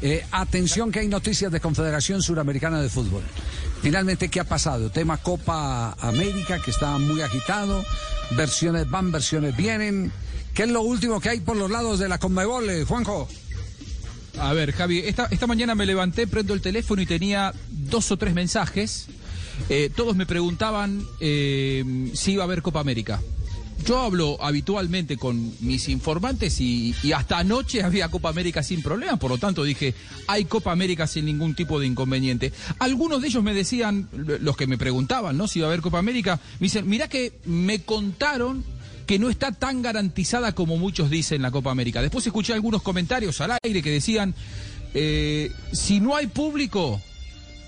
Eh, atención que hay noticias de Confederación Suramericana de Fútbol. Finalmente, ¿qué ha pasado? Tema Copa América que está muy agitado. Versiones van, versiones vienen. ¿Qué es lo último que hay por los lados de la Conmebol, eh, Juanjo? A ver, Javi, esta, esta mañana me levanté, prendo el teléfono y tenía dos o tres mensajes. Eh, todos me preguntaban eh, si iba a haber Copa América. Yo hablo habitualmente con mis informantes y, hasta anoche había Copa América sin problema, por lo tanto dije, hay Copa América sin ningún tipo de inconveniente. Algunos de ellos me decían, los que me preguntaban, ¿no? Si iba a haber Copa América, me dicen, mirá que me contaron que no está tan garantizada como muchos dicen la Copa América. Después escuché algunos comentarios al aire que decían, eh, si no hay público,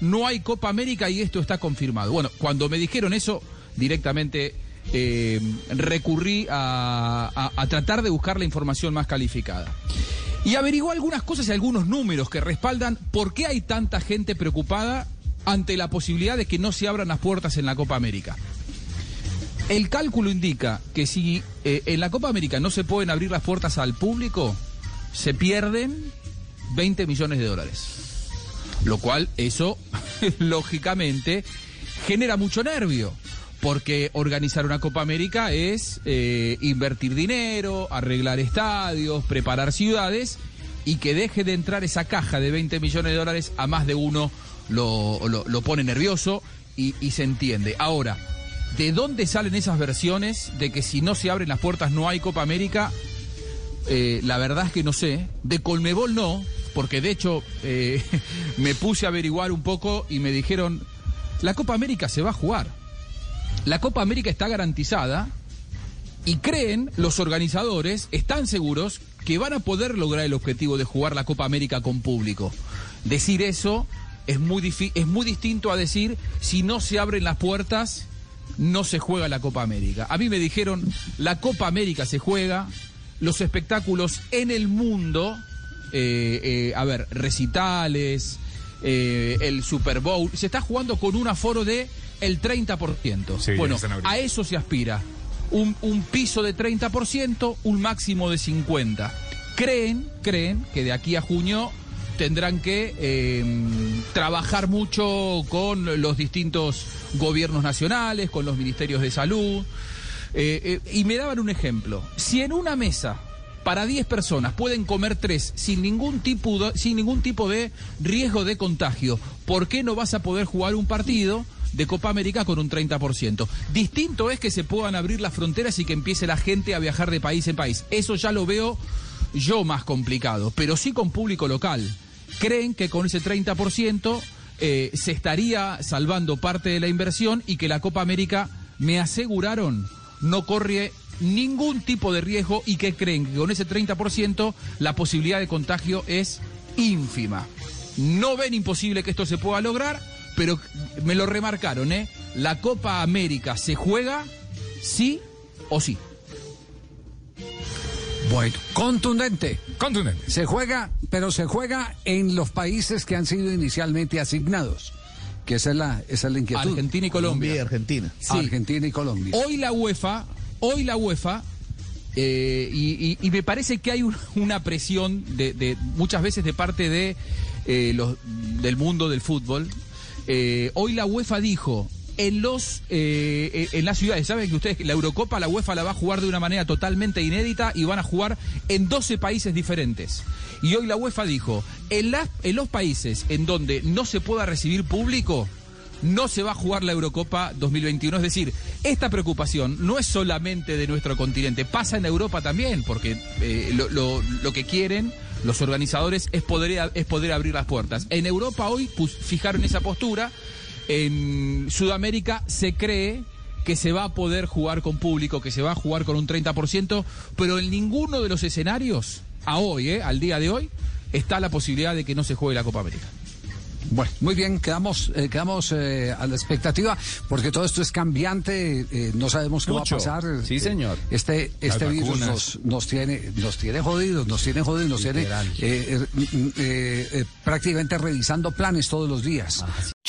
no hay Copa América y esto está confirmado. Bueno, cuando me dijeron eso, directamente eh, recurrí a, a, tratar de buscar la información más calificada. Y averiguó algunas cosas y algunos números que respaldan por qué hay tanta gente preocupada ante la posibilidad de que no se abran las puertas en la Copa América. El cálculo indica que si eh, en la Copa América no se pueden abrir las puertas al público, se pierden 20 millones de dólares. Lo cual, eso, lógicamente, genera mucho nervio. Porque organizar una Copa América es eh, invertir dinero, arreglar estadios, preparar ciudades y que deje de entrar esa caja de 20 millones de dólares a más de uno lo, lo, pone nervioso y, y se entiende. Ahora, ¿De dónde salen esas versiones de que si no se abren las puertas no hay Copa América? Eh, la verdad es que no sé. De Colmebol no, porque de hecho eh, me puse a averiguar un poco y me dijeron, la Copa América se va a jugar. La Copa América está garantizada y creen los organizadores, están seguros que van a poder lograr el objetivo de jugar la Copa América con público. Decir eso es muy, es muy distinto a decir si no se abren las puertas no se juega la Copa América. A mí me dijeron, la Copa América se juega, los espectáculos en el mundo, eh, eh, a ver, recitales, eh, el Super Bowl, se está jugando con un aforo de el 30%. Sí, bueno, a eso se aspira. Un, un piso de 30%, un máximo de 50%. Creen, creen que de aquí a junio tendrán que eh, trabajar mucho con los distintos gobiernos nacionales, con los ministerios de salud. Eh, eh, y me daban un ejemplo. Si en una mesa para 10 personas pueden comer 3 sin ningún, tipo de, sin ningún tipo de riesgo de contagio, ¿por qué no vas a poder jugar un partido? de Copa América con un 30%. Distinto es que se puedan abrir las fronteras y que empiece la gente a viajar de país en país. Eso ya lo veo yo más complicado, pero sí con público local creen que con ese 30% eh, se estaría salvando parte de la inversión y que la Copa América, me aseguraron, no corre ningún tipo de riesgo y que creen que con ese 30% la posibilidad de contagio es ínfima. No ven imposible que esto se pueda lograr, pero me lo remarcaron, ¿eh? La Copa América se juega sí o sí. Bueno, contundente. Contundente. Se juega, pero se juega en los países que han sido inicialmente asignados. Que esa es la, esa es la inquietud. Argentina y Colombia. Colombia y Argentina. Sí. Argentina y Colombia. Hoy la UEFA, hoy la UEFA, eh, y, y, y, me parece que hay un, una presión de, de, muchas veces de parte de eh, los del mundo del fútbol. Eh, hoy la UEFA dijo en los eh, en las ciudades. Saben que ustedes la Eurocopa, la UEFA la va a jugar de una manera totalmente inédita y van a jugar en 12 países diferentes. Y hoy la UEFA dijo, en, en los países en donde no se pueda recibir público, no se va a jugar la Eurocopa 2021. Es decir, esta preocupación no es solamente de nuestro continente, pasa en Europa también, porque eh, lo, lo, que quieren los organizadores es poder, es poder abrir las puertas. En Europa hoy fijaron esa postura en Sudamérica se cree que se va a poder jugar con público, que se va a jugar con un 30%, pero en ninguno de los escenarios, a hoy, eh, al día de hoy, está la posibilidad de que no se juegue la Copa América. Bueno, muy bien, quedamos, eh, quedamos eh, a la expectativa, porque todo esto es cambiante, eh, no sabemos qué Mucho. va a pasar. Sí, señor. Este, este Las virus nos, nos tiene, nos tiene jodidos, nos tiene jodidos, nos tiene Literal. eh, eh, eh, eh, prácticamente revisando planes todos los días.